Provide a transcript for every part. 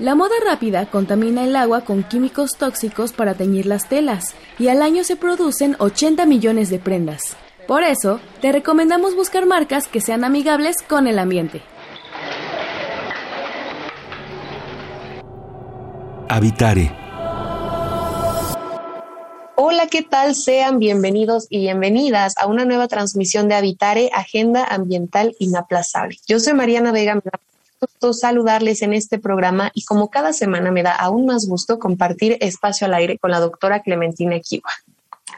La moda rápida contamina el agua con químicos tóxicos para teñir las telas y al año se producen 80 millones de prendas. Por eso, te recomendamos buscar marcas que sean amigables con el ambiente. Habitare. Hola, ¿qué tal? Sean bienvenidos y bienvenidas a una nueva transmisión de Habitare, Agenda Ambiental Inaplazable. Yo soy Mariana Vega, gusto saludarles en este programa y como cada semana me da aún más gusto compartir espacio al aire con la doctora Clementina Equiwa.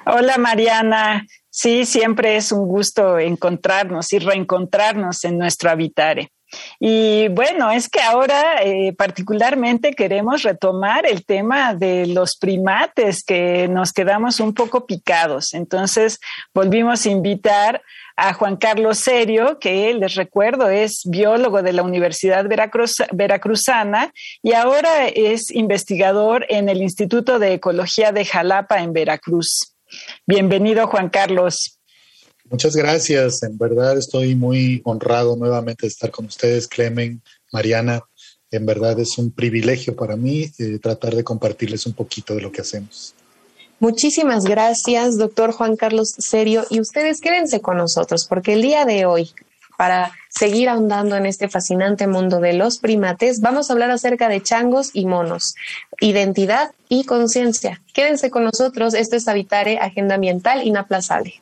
Hola Mariana, sí, siempre es un gusto encontrarnos y reencontrarnos en nuestro habitare. Y bueno, es que ahora eh, particularmente queremos retomar el tema de los primates que nos quedamos un poco picados. Entonces volvimos a invitar a Juan Carlos Serio, que les recuerdo es biólogo de la Universidad Veracruzana y ahora es investigador en el Instituto de Ecología de Jalapa en Veracruz. Bienvenido, Juan Carlos. Muchas gracias. En verdad estoy muy honrado nuevamente de estar con ustedes, Clemen, Mariana. En verdad es un privilegio para mí eh, tratar de compartirles un poquito de lo que hacemos. Muchísimas gracias, doctor Juan Carlos Serio. Y ustedes quédense con nosotros, porque el día de hoy, para seguir ahondando en este fascinante mundo de los primates, vamos a hablar acerca de changos y monos, identidad y conciencia. Quédense con nosotros, esto es Habitare, Agenda Ambiental Inaplazable.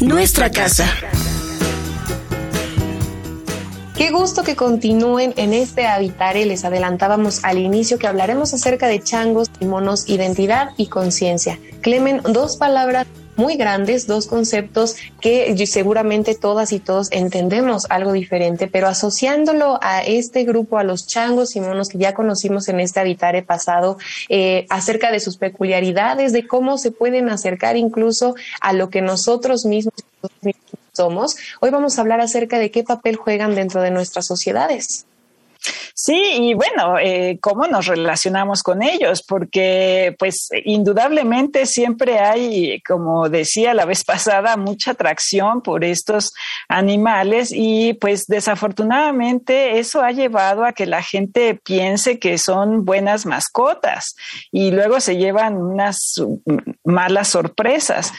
Nuestra, casa. Qué gusto que continúen en este Habitare. Les adelantábamos al inicio que hablaremos acerca de changos y monos, identidad y conciencia. Clemen, dos palabras muy grandes, dos conceptos que seguramente todas y todos entendemos algo diferente, pero asociándolo a este grupo, a los changos y monos que ya conocimos en este habitare pasado, eh, acerca de sus peculiaridades, de cómo se pueden acercar incluso a lo que nosotros mismos somos, hoy vamos a hablar acerca de qué papel juegan dentro de nuestras sociedades. Sí, y bueno, eh, cómo nos relacionamos con ellos, porque pues indudablemente siempre hay, como decía la vez pasada, mucha atracción por estos animales y pues desafortunadamente eso ha llevado a que la gente piense que son buenas mascotas y luego se llevan unas malas sorpresas.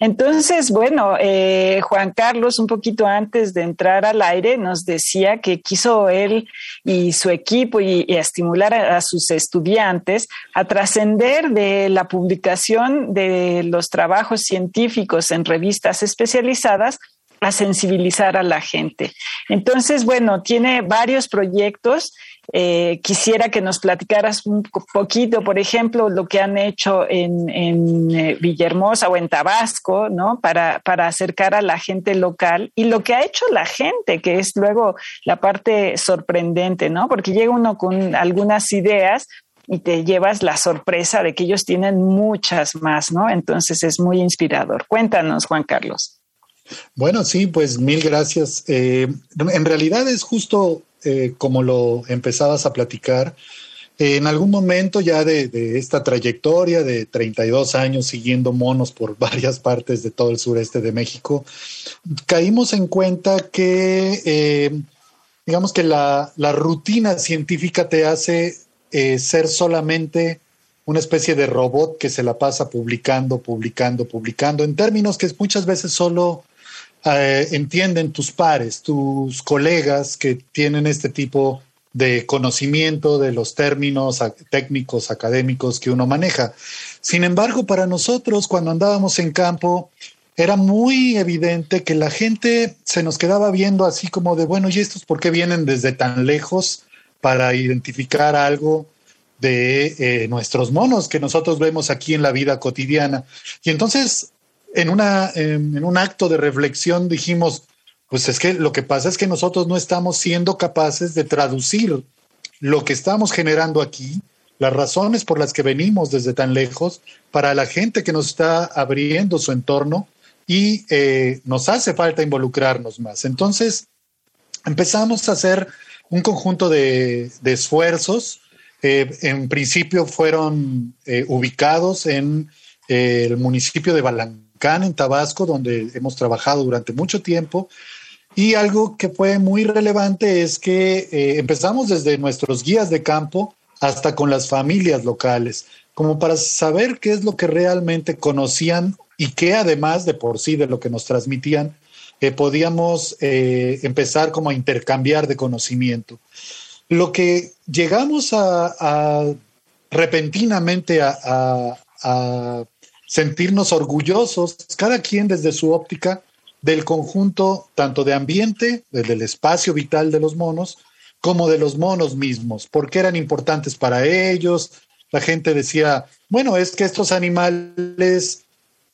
Entonces, bueno, eh, Juan Carlos, un poquito antes de entrar al aire, nos decía que quiso él y su equipo y, estimular a, sus estudiantes a trascender de la publicación de los trabajos científicos en revistas especializadas a sensibilizar a la gente. Entonces, bueno, tiene varios proyectos eh, quisiera que nos platicaras un poquito, por ejemplo, lo que han hecho en, eh, Villahermosa o en Tabasco, ¿no? Para, para acercar a la gente local y lo que ha hecho la gente, que es luego la parte sorprendente, ¿no? Porque llega uno con algunas ideas, y te llevas la sorpresa de que ellos tienen muchas más, ¿no? Entonces es muy inspirador. Cuéntanos, Juan Carlos. Bueno, sí, pues mil gracias. Eh, en realidad es justo eh, como lo empezabas a platicar, en algún momento ya de, esta trayectoria de 32 años siguiendo monos por varias partes de todo el sureste de México, caímos en cuenta que, eh, digamos que la, rutina científica te hace ser solamente una especie de robot que se la pasa publicando, publicando, publicando, en términos que muchas veces solo eh, entienden tus pares, tus colegas que tienen este tipo de conocimiento de los términos técnicos, académicos que uno maneja. Sin embargo, para nosotros, cuando andábamos en campo, era muy evidente que la gente se nos quedaba viendo así como de, bueno, ¿y estos por qué vienen desde tan lejos para identificar algo de eh, nuestros monos que nosotros vemos aquí en la vida cotidiana? Y entonces, en, una, en un acto de reflexión dijimos, pues es que lo que pasa es que nosotros no estamos siendo capaces de traducir lo que estamos generando aquí, las razones por las que venimos desde tan lejos, para la gente que nos está abriendo su entorno y eh, nos hace falta involucrarnos más. Entonces, empezamos a hacer un conjunto de, esfuerzos. Eh, en principio fueron eh, ubicados en el municipio de Balancán, en Tabasco, donde hemos trabajado durante mucho tiempo. Y algo que fue muy relevante es que empezamos desde nuestros guías de campo hasta con las familias locales, como para saber qué es lo que realmente conocían y que además de por sí de lo que nos transmitían, eh, podíamos eh, empezar como a intercambiar de conocimiento. Lo que llegamos a, repentinamente a, sentirnos orgullosos, cada quien desde su óptica, del conjunto tanto de ambiente, del espacio vital de los monos, como de los monos mismos, porque eran importantes para ellos. La gente decía, bueno, es que estos animales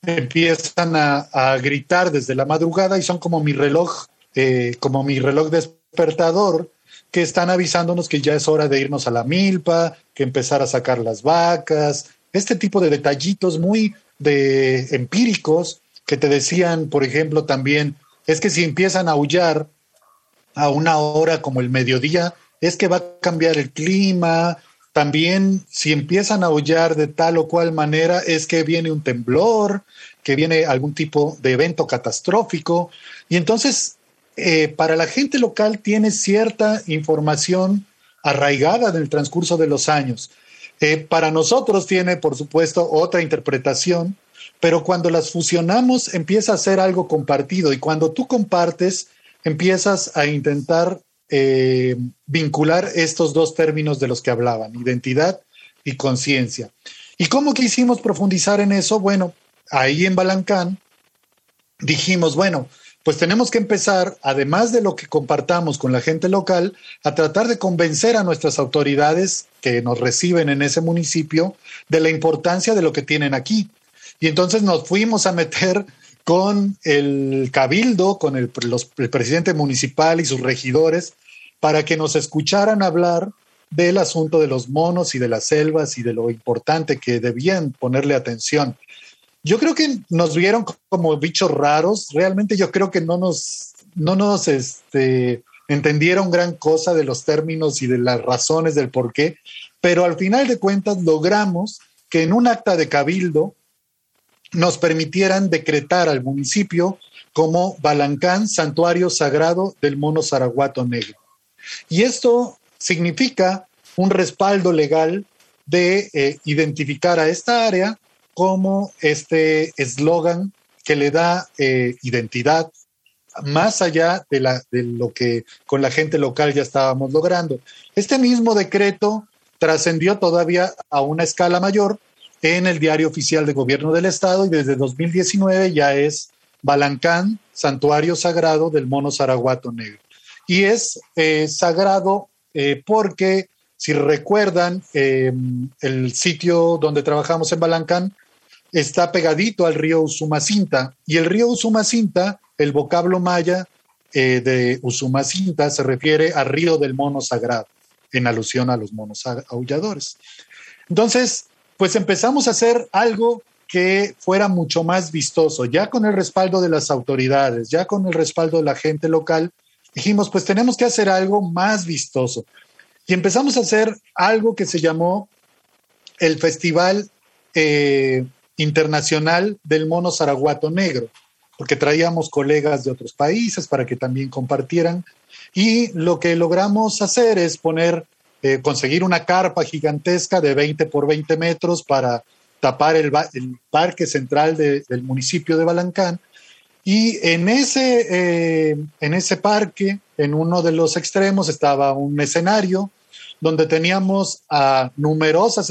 empiezan a, gritar desde la madrugada y son como mi reloj, eh, como mi reloj despertador, que están avisándonos que ya es hora de irnos a la milpa, que empezar a sacar las vacas, este tipo de detallitos muy de empíricos que te decían, por ejemplo, también, es que si empiezan a aullar a una hora como el mediodía, es que va a cambiar el clima, también si empiezan a aullar de tal o cual manera es que viene un temblor, que viene algún tipo de evento catastrófico. Y entonces, eh, para la gente local tiene cierta información arraigada en el transcurso de los años. Eh, para nosotros tiene, por supuesto, otra interpretación, pero cuando las fusionamos empieza a ser algo compartido y cuando tú compartes empiezas a intentar eh, vincular estos dos términos de los que hablaban, identidad y conciencia. ¿Y cómo quisimos profundizar en eso? Bueno, ahí en Balancán dijimos, bueno, pues tenemos que empezar, además de lo que compartamos con la gente local, a tratar de convencer a nuestras autoridades que nos reciben en ese municipio de la importancia de lo que tienen aquí. Y entonces nos fuimos a meter con el cabildo, con el, presidente municipal y sus regidores, para que nos escucharan hablar del asunto de los monos y de las selvas y de lo importante que debían ponerle atención. Yo creo que nos vieron como bichos raros, realmente yo creo que no nos, no nos este, entendieron gran cosa de los términos y de las razones del por qué, pero al final de cuentas logramos que en un acta de cabildo nos permitieran decretar al municipio como Balancán, santuario sagrado del mono zaraguato negro. Y esto significa un respaldo legal de eh, identificar a esta área como este eslogan que le da eh, identidad más allá de, la, de lo que con la gente local ya estábamos logrando. Este mismo decreto trascendió todavía a una escala mayor en el diario oficial de gobierno del estado y desde 2019 ya es Balancán, santuario sagrado del mono zaraguato negro. Y es eh, sagrado eh, porque, si recuerdan, em, el sitio donde trabajamos en Balancán está pegadito al río Usumacinta y el río Usumacinta, el vocablo maya eh, de Usumacinta se refiere al río del mono sagrado, en alusión a los monos aulladores. Entonces, pues empezamos a hacer algo que fuera mucho más vistoso, ya con el respaldo de las autoridades, ya con el respaldo de la gente local, dijimos, pues tenemos que hacer algo más vistoso. Y empezamos a hacer algo que se llamó el Festival eh, Internacional del Mono Zaraguato Negro, porque traíamos colegas de otros países para que también compartieran. Y lo que logramos hacer es poner eh, conseguir una carpa gigantesca de 20 por 20 metros para tapar el, parque central del municipio de Balancán. Y en ese, eh, en ese parque, en uno de los extremos, estaba un escenario donde teníamos a numerosas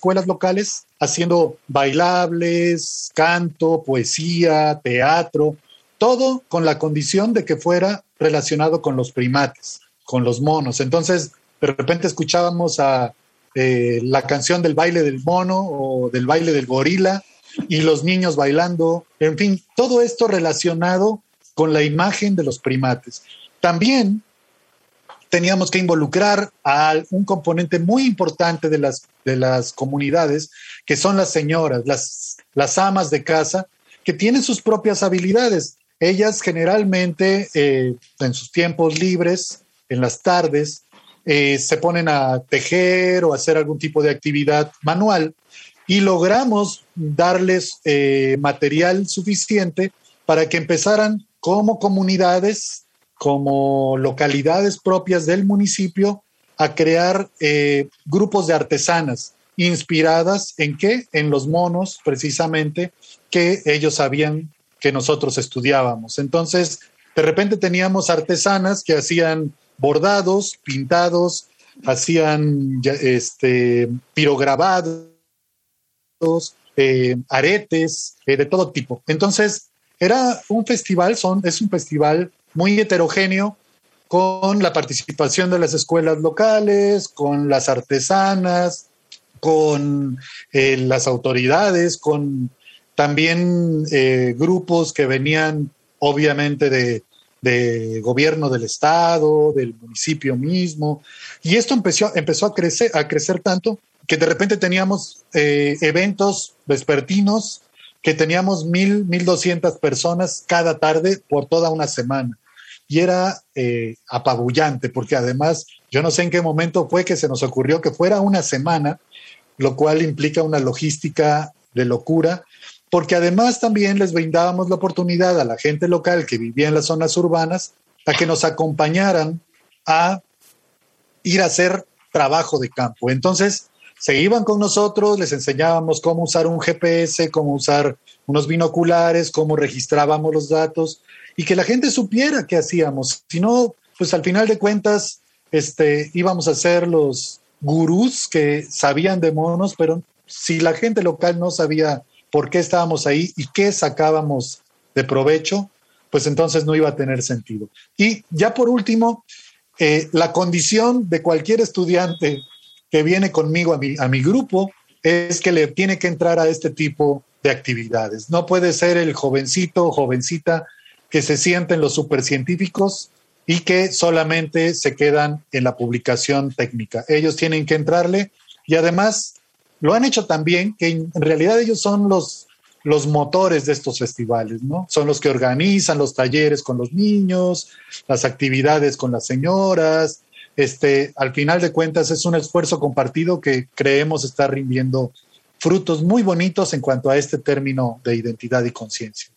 escuelas locales haciendo bailables, canto, poesía, teatro, todo con la condición de que fuera relacionado con los primates, con los monos. Entonces, de repente escuchábamos a eh, la canción del baile del mono o del baile del gorila y los niños bailando, en fin, todo esto relacionado con la imagen de los primates. También teníamos que involucrar a un componente muy importante de las, de las comunidades, que son las señoras, las, las amas de casa, que tienen sus propias habilidades. Ellas generalmente eh, en sus tiempos libres, en las tardes, eh, se ponen a tejer o hacer algún tipo de actividad manual y logramos darles eh, material suficiente para que empezaran como comunidades como localidades propias del municipio a crear eh, grupos de artesanas inspiradas en qué? En los monos, precisamente, que ellos sabían que nosotros estudiábamos. Entonces, de repente teníamos artesanas que hacían bordados, pintados, hacían este, pirograbados, eh, aretes, eh, de todo tipo. Entonces, era un festival, son, es un festival muy heterogéneo con la participación de las escuelas locales, con las artesanas, con eh, las autoridades, con también eh, grupos que venían obviamente de, gobierno del estado, del municipio mismo. Y esto empezó, empezó a, crecer, a crecer tanto que de repente teníamos eh, eventos vespertinos que teníamos mil, mil doscientas personas cada tarde por toda una semana y era eh, apabullante, porque además yo no sé en qué momento fue que se nos ocurrió que fuera una semana, lo cual implica una logística de locura, porque además también les brindábamos la oportunidad a la gente local que vivía en las zonas urbanas a que nos acompañaran a ir a hacer trabajo de campo. Entonces, se iban con nosotros, les enseñábamos cómo usar un GPS, cómo usar unos binoculares, cómo registrábamos los datos y que la gente supiera qué hacíamos. Si no, pues al final de cuentas, este, íbamos a ser los gurús que sabían de monos, pero si la gente local no sabía por qué estábamos ahí y qué sacábamos de provecho, pues entonces no iba a tener sentido. Y ya por último, eh, la condición de cualquier estudiante que viene conmigo a mi, a mi grupo es que le tiene que entrar a este tipo de actividades. No puede ser el jovencito o jovencita que se sienten los supercientíficos y que solamente se quedan en la publicación técnica. Ellos tienen que entrarle y además lo han hecho también, que en realidad ellos son los, los motores de estos festivales, ¿no? Son los que organizan los talleres con los niños, las actividades con las señoras. Este, al final de cuentas es un esfuerzo compartido que creemos estar rindiendo frutos muy bonitos en cuanto a este término de identidad y conciencia.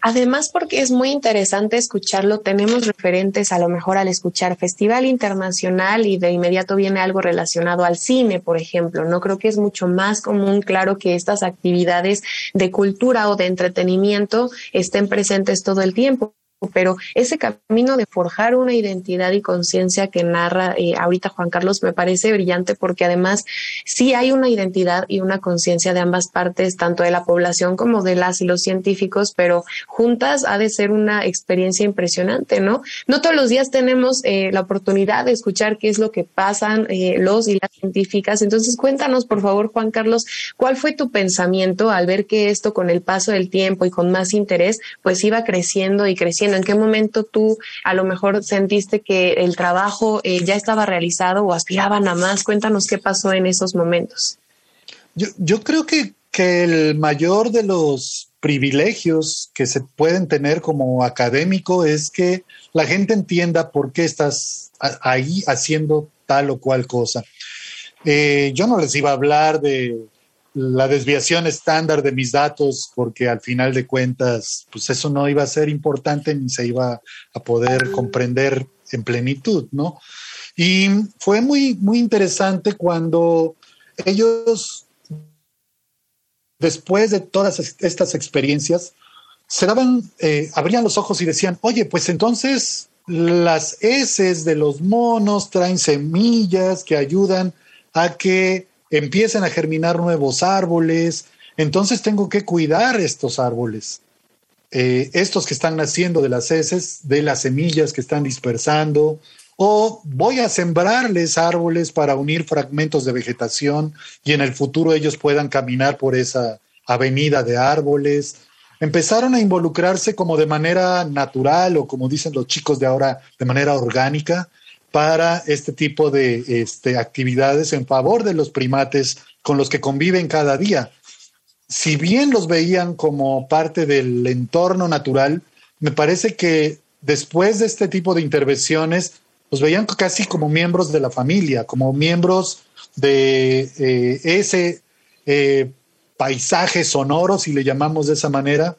Además, porque es muy interesante escucharlo, tenemos referentes a lo mejor al escuchar Festival Internacional y de inmediato viene algo relacionado al cine, por ejemplo. No creo que es mucho más común, claro, que estas actividades de cultura o de entretenimiento estén presentes todo el tiempo pero ese camino de forjar una identidad y conciencia que narra eh, ahorita Juan Carlos me parece brillante porque además sí hay una identidad y una conciencia de ambas partes, tanto de la población como de las y los científicos, pero juntas ha de ser una experiencia impresionante, ¿no? No todos los días tenemos eh, la oportunidad de escuchar qué es lo que pasan eh, los y las científicas. Entonces, cuéntanos, por favor, Juan Carlos, ¿cuál fue tu pensamiento al ver que esto con el paso del tiempo y con más interés, pues iba creciendo y creciendo? ¿En qué momento tú a lo mejor sentiste que el trabajo eh, ya estaba realizado o aspiraban a más? Cuéntanos qué pasó en esos momentos. Yo, creo que, que el mayor de los privilegios que se pueden tener como académico es que la gente entienda por qué estás ahí haciendo tal o cual cosa. Eh, yo no les iba a hablar de la desviación estándar de mis datos, porque al final de cuentas, pues eso no iba a ser importante ni se iba a poder comprender en plenitud, ¿no? Y fue muy, muy interesante cuando ellos, después de todas estas experiencias, se daban, eh, abrían los ojos y decían, oye, pues entonces las heces de los monos traen semillas que ayudan a que empiecen a germinar nuevos árboles, entonces tengo que cuidar estos árboles. Eh, estos que están naciendo de las heces, de las semillas que están dispersando, o voy a sembrarles árboles para unir fragmentos de vegetación y en el futuro ellos puedan caminar por esa avenida de árboles. Empezaron a involucrarse como de manera natural o como dicen los chicos de ahora, de manera orgánica para este tipo de este, actividades en favor de los primates con los que conviven cada día. Si bien los veían como parte del entorno natural, me parece que después de este tipo de intervenciones, los veían casi como miembros de la familia, como miembros de eh, ese eh, paisaje sonoro, si le llamamos de esa manera,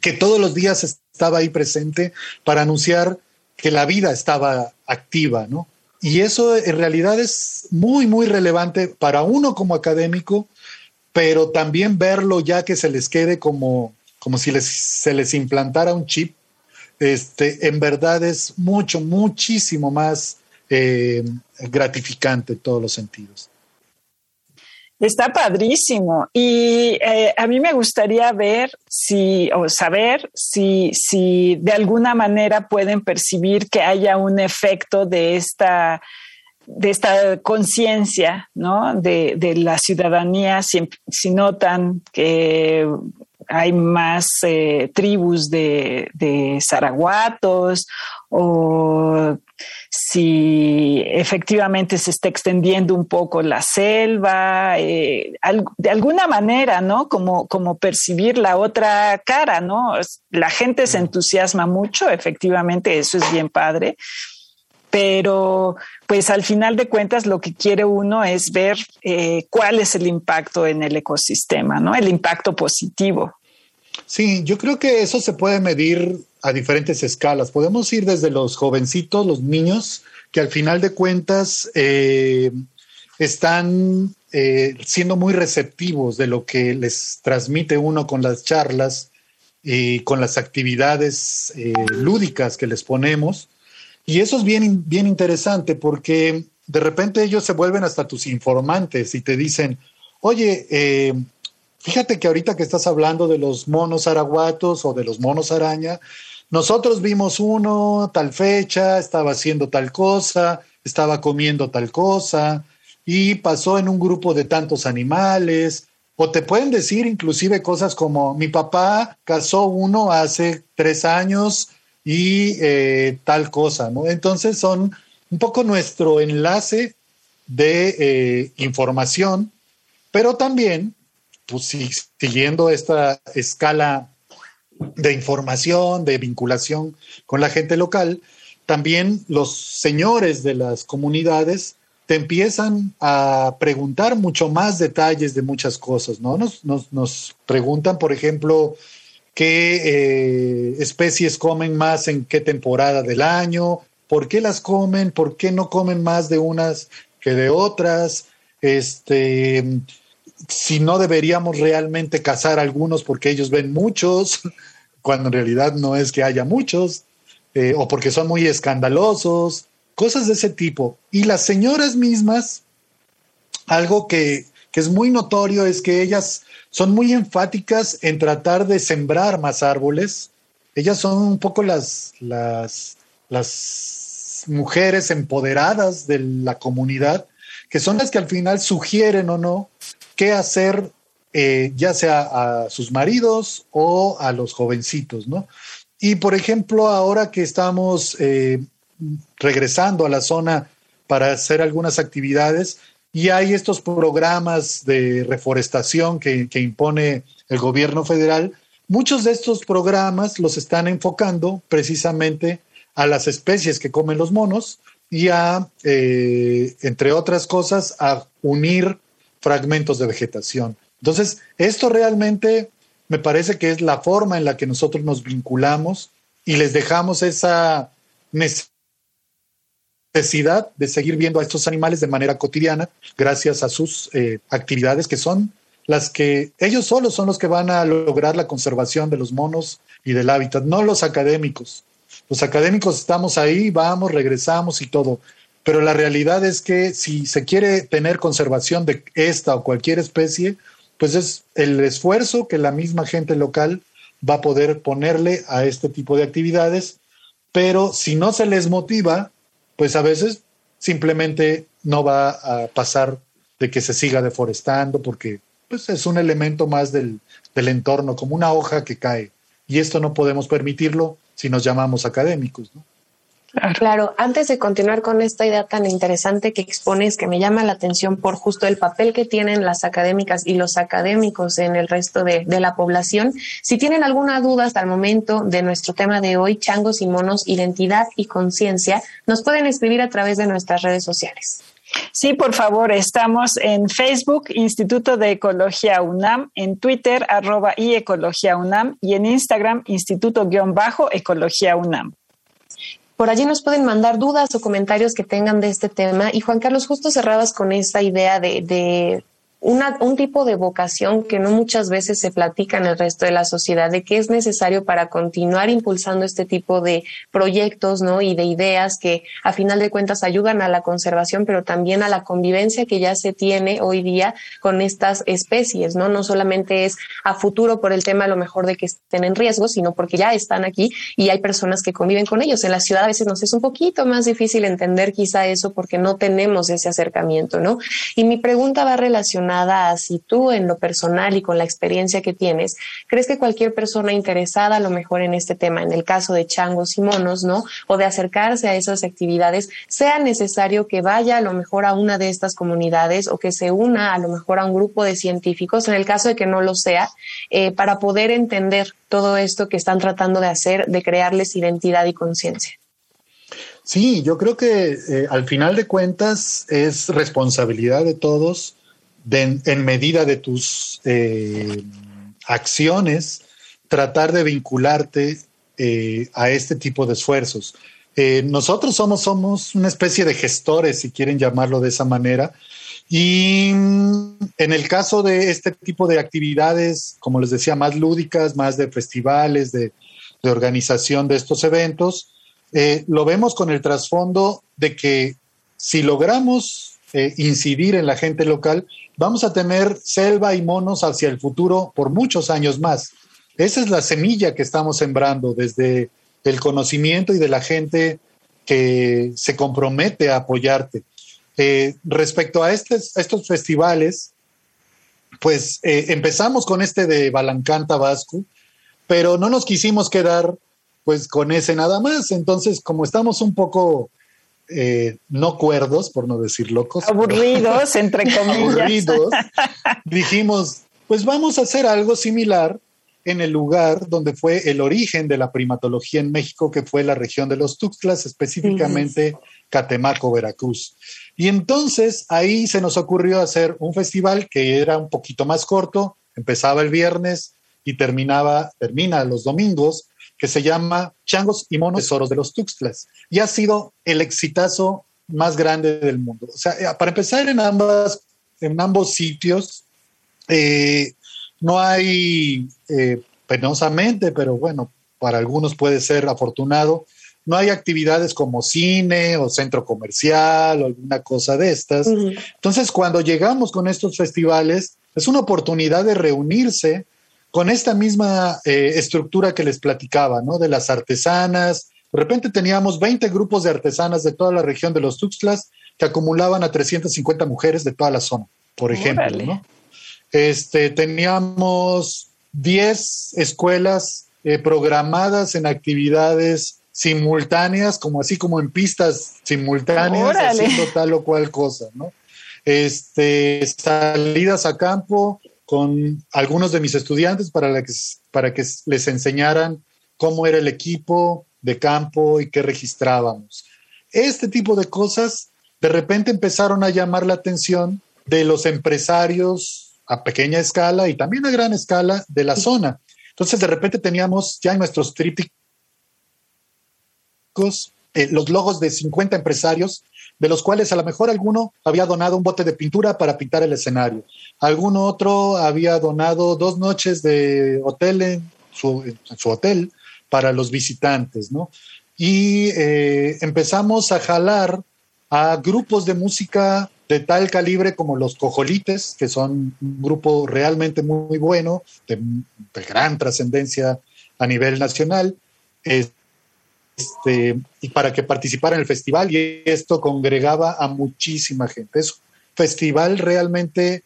que todos los días estaba ahí presente para anunciar que la vida estaba activa, ¿no? Y eso en realidad es muy, muy relevante para uno como académico, pero también verlo ya que se les quede como, como si se les implantara un chip, este, en verdad es mucho, muchísimo más eh, gratificante en todos los sentidos. Está padrísimo. Y eh, a mí me gustaría ver si, o saber si, si de alguna manera pueden percibir que haya un efecto de esta de esta conciencia ¿no? de, la ciudadanía, si, si, notan que hay más eh, tribus de, de zaraguatos o si efectivamente se está extendiendo un poco la selva, eh, de alguna manera, ¿no? Como, como percibir la otra cara, ¿no? La gente se entusiasma mucho, efectivamente, eso es bien padre, pero pues al final de cuentas lo que quiere uno es ver eh, cuál es el impacto en el ecosistema, ¿no? El impacto positivo. Sí, yo creo que eso se puede medir a diferentes escalas. Podemos ir desde los jovencitos, los niños, que al final de cuentas eh, están eh, siendo muy receptivos de lo que les transmite uno con las charlas y con las actividades lúdicas que les ponemos y eso es bien, bien interesante porque de repente ellos se vuelven hasta tus informantes y te dicen, oye, eh, fíjate que ahorita que estás hablando de los monos araguatos o de los monos araña, nosotros vimos uno tal fecha, estaba haciendo tal cosa, estaba comiendo tal cosa y pasó en un grupo de tantos animales. O te pueden decir inclusive cosas como mi papá casó uno hace tres años y eh, tal cosa, ¿no? Entonces son un poco nuestro enlace de eh, información, pero también, pues siguiendo esta escala de información, de vinculación con la gente local, también los señores de las comunidades te empiezan a preguntar mucho más detalles de muchas cosas, ¿no? Nos, nos, nos preguntan, por ejemplo, qué eh, especies comen más en qué temporada del año, por qué las comen, por qué no comen más de unas que de otras, este, si no deberíamos realmente cazar algunos porque ellos ven muchos, cuando en realidad no es que haya muchos, eh, o porque son muy escandalosos, cosas de ese tipo. Y las señoras mismas, algo que, que es muy notorio es que ellas son muy enfáticas en tratar de sembrar más árboles. Ellas son un poco las, las, las mujeres empoderadas de la comunidad, que son las que al final sugieren o no qué hacer, eh, ya sea a sus maridos o a los jovencitos, ¿no? Y por ejemplo, ahora que estamos eh, regresando a la zona para hacer algunas actividades, y hay estos programas de reforestación que, impone el gobierno federal. Muchos de estos programas los están enfocando precisamente a las especies que comen los monos y a, eh, entre otras cosas, a unir fragmentos de vegetación. Entonces, esto realmente me parece que es la forma en la que nosotros nos vinculamos y les dejamos esa necesidad de seguir viendo a estos animales de manera cotidiana gracias a sus eh, actividades que son las que ellos solos son los que van a lograr la conservación de los monos y del hábitat, no los académicos. Los académicos estamos ahí, vamos, regresamos y todo. Pero la realidad es que si se quiere tener conservación de esta o cualquier especie, pues es el esfuerzo que la misma gente local va a poder ponerle a este tipo de actividades, pero si no se les motiva, pues a veces simplemente no va a pasar de que se siga deforestando porque pues es un elemento más del, del entorno, como una hoja que cae. Y esto no podemos permitirlo si nos llamamos académicos. ¿no? Claro. antes de continuar con esta idea tan interesante que expones, que me llama la atención por justo el papel que tienen las académicas y los académicos en el resto de, de la población, si tienen alguna duda hasta el momento de nuestro tema de hoy, changos y monos, identidad y conciencia, nos pueden escribir a través de nuestras redes sociales. Sí, por favor, estamos en Facebook, Instituto de Ecología UNAM, en Twitter, arroba y Ecología UNAM, y en Instagram, Instituto-Ecología UNAM. Por allí nos pueden mandar dudas o comentarios que tengan de este tema. Y Juan Carlos, justo cerrabas con esta idea de, de un tipo de vocación que no muchas veces se platica en el resto de la sociedad, de que es necesario para continuar impulsando este tipo de proyectos ¿no? y de ideas que a final de cuentas ayudan a la conservación, pero también a la convivencia que ya se tiene hoy día con estas especies. No, no solamente es a futuro por el tema a lo mejor de que estén en riesgo, sino porque ya están aquí y hay personas que conviven con ellos. En la ciudad a veces nos es un poquito más difícil entender quizá eso porque no tenemos ese acercamiento. ¿no? Y mi pregunta va relacionada si tú en lo personal y con la experiencia que tienes, crees que cualquier persona interesada a lo mejor en este tema, en el caso de changos y monos, ¿no? O de acercarse a esas actividades, sea necesario que vaya a lo mejor a una de estas comunidades o que se una a lo mejor a un grupo de científicos, en el caso de que no lo sea, eh, para poder entender todo esto que están tratando de hacer, de crearles identidad y conciencia. Sí, yo creo que eh, al final de cuentas es responsabilidad de todos en medida de tus eh, acciones, tratar de vincularte eh, a este tipo de esfuerzos. Eh, nosotros somos, somos una especie de gestores, si quieren llamarlo de esa manera, y mm, en el caso de este tipo de actividades, como les decía, más lúdicas, más de festivales, de, de organización de estos eventos, lo vemos con el trasfondo de que si logramos incidir en la gente local, vamos a tener selva y monos hacia el futuro por muchos años más. Esa es la semilla que estamos sembrando desde el conocimiento y de la gente que se compromete a apoyarte. Eh, respecto a, estos festivales, pues eh, empezamos con este de Balancán Tabasco, pero no nos quisimos quedar pues con ese nada más. Entonces, como estamos un poco eh, no cuerdos, por no decir locos. Aburridos, entre comillas. Aburridos. Dijimos, pues vamos a hacer algo similar en el lugar donde fue el origen de la primatología en México, que fue la región de los Tuxtlas, específicamente Catemaco, Veracruz. Y entonces ahí se nos ocurrió hacer un festival que era un poquito más corto, empezaba el viernes y terminaba, termina los domingos, que se llama Changos y Monos Tesoros de los Tuxtlas. Y ha sido el exitazo más grande del mundo. O sea, eh, para empezar en, ambas, en ambos sitios, eh, no hay, eh, penosamente, pero bueno, para algunos puede ser afortunado, no hay actividades como cine o centro comercial o alguna cosa de estas. Entonces, cuando llegamos con estos festivales, es una oportunidad de reunirse con esta misma eh, estructura que les platicaba, ¿no? De las artesanas. De repente teníamos 20 grupos de artesanas de toda la región de los Tuxtlas que acumulaban a 350 mujeres de toda la zona, por ejemplo, ¿no? Este, teníamos 10 escuelas eh, programadas en actividades simultáneas, como así como en pistas simultáneas, haciendo tal o cual cosa, ¿no? Este, salidas a campo, con algunos de mis estudiantes para, que, para que les enseñaran cómo era el equipo de campo y qué registrábamos. Este tipo de cosas de repente empezaron a llamar la atención de los empresarios a pequeña escala y también a gran escala de la zona. Entonces de repente teníamos ya en nuestros trípticos eh, los logos de 50 empresarios de los cuales a lo mejor alguno había donado un bote de pintura para pintar el escenario. Algún otro había donado dos noches de hotel en su, hotel para los visitantes, ¿no? Y eh, empezamos a jalar a grupos de música de tal calibre como los Cojolites, que son un grupo realmente muy, bueno, de, gran trascendencia a nivel nacional, y para que participara en el festival, y esto congregaba a muchísima gente. Es un festival realmente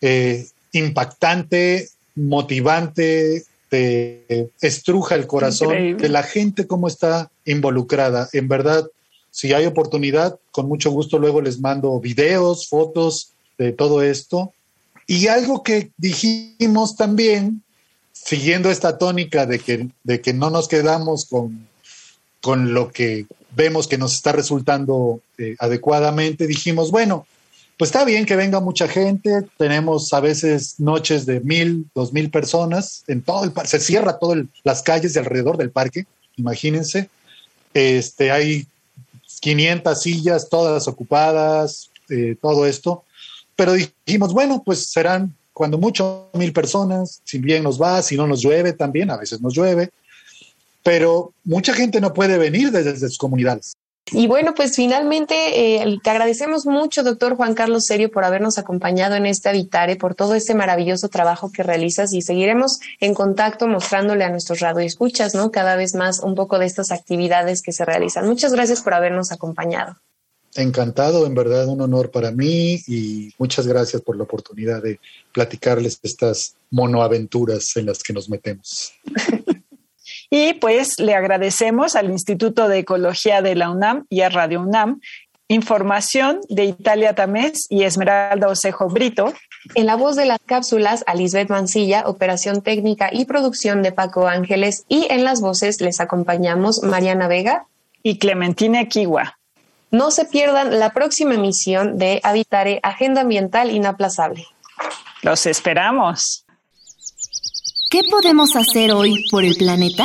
eh, impactante, motivante, te estruja el corazón de la gente cómo está involucrada. En verdad, si hay oportunidad, con mucho gusto luego les mando videos, fotos de todo esto. Y algo que dijimos también, siguiendo esta tónica de que, de que no nos quedamos con, con lo que vemos que nos está resultando eh, adecuadamente, dijimos, bueno, pues está bien que venga mucha gente, tenemos a veces noches de mil, dos mil personas en todo el parque, se cierra todas las calles de alrededor del parque, imagínense, este, hay 500 sillas, todas ocupadas, eh, todo esto. Pero dijimos, bueno, pues serán cuando mucho mil personas, si bien nos va, si no nos llueve también, a veces nos llueve, pero mucha gente no puede venir desde sus comunidades. Y bueno, pues finalmente eh, te agradecemos mucho, doctor Juan Carlos Serio, por habernos acompañado en este Habitare, por todo este maravilloso trabajo que realizas y seguiremos en contacto mostrándole a nuestros radioescuchas, ¿no? Cada vez más un poco de estas actividades que se realizan. Muchas gracias por habernos acompañado. Encantado, en verdad un honor para mí y muchas gracias por la oportunidad de platicarles estas monoaventuras en las que nos metemos. Y pues le agradecemos al Instituto de Ecología de la UNAM y a Radio UNAM. Información de Italia Tamés y Esmeralda Osejo Brito. En la voz de las cápsulas, a Lisbeth Mancilla, operación técnica y producción de Paco Ángeles. Y en las voces les acompañamos Mariana Vega y Clementina Kiwa. No se pierdan la próxima emisión de Habitare Agenda Ambiental Inaplazable. Los esperamos. ¿Qué podemos hacer hoy por el planeta?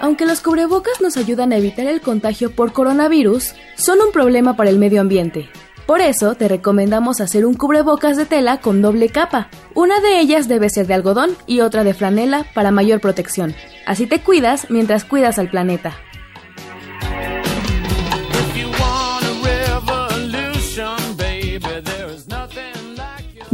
Aunque los cubrebocas nos ayudan a evitar el contagio por coronavirus, son un problema para el medio ambiente. Por eso te recomendamos hacer un cubrebocas de tela con doble capa. Una de ellas debe ser de algodón y otra de franela para mayor protección. Así te cuidas mientras cuidas al planeta.